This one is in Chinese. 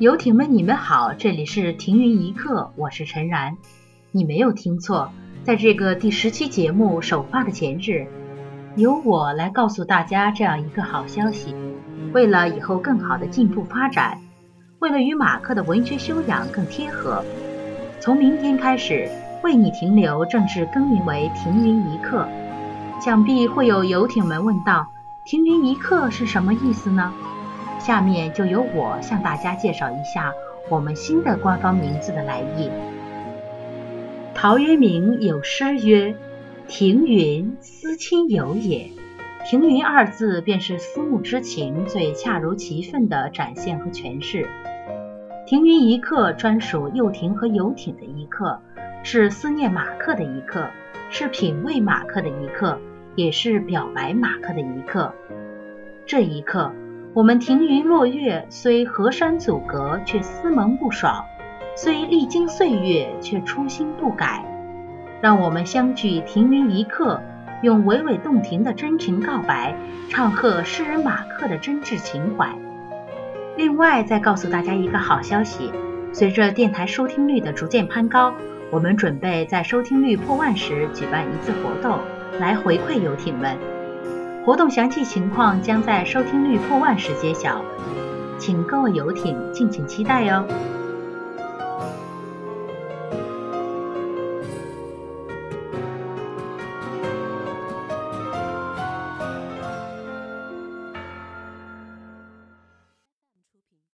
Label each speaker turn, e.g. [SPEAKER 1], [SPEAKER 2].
[SPEAKER 1] 游艇们，你们好，这里是停云一刻，我是陈然。你没有听错，在这个第十期节目首发的前日，由我来告诉大家这样一个好消息：为了以后更好的进步发展，为了与马克的文学修养更贴合，从明天开始，为你停留正式更名为停云一刻。想必会有游艇们问道：停云一刻是什么意思呢？下面就由我向大家介绍一下我们新的官方名字的来意。陶渊明有诗曰：“庭云思亲友也。”庭云二字便是思慕之情最恰如其分的展现和诠释。停云一刻专属幼婷和游艇的一刻，是思念马克的一刻，是品味马克的一刻，也是表白马克的一刻。这一刻。我们停云落月，虽河山阻隔，却思盟不爽；虽历经岁月，却初心不改。让我们相聚停云一刻，用娓娓动听的真情告白，唱和诗人马克的真挚情怀。另外，再告诉大家一个好消息：随着电台收听率的逐渐攀高，我们准备在收听率破万时举办一次活动，来回馈游艇们。活动详细情况将在收听率破万时揭晓，请各位游艇敬请期待哟。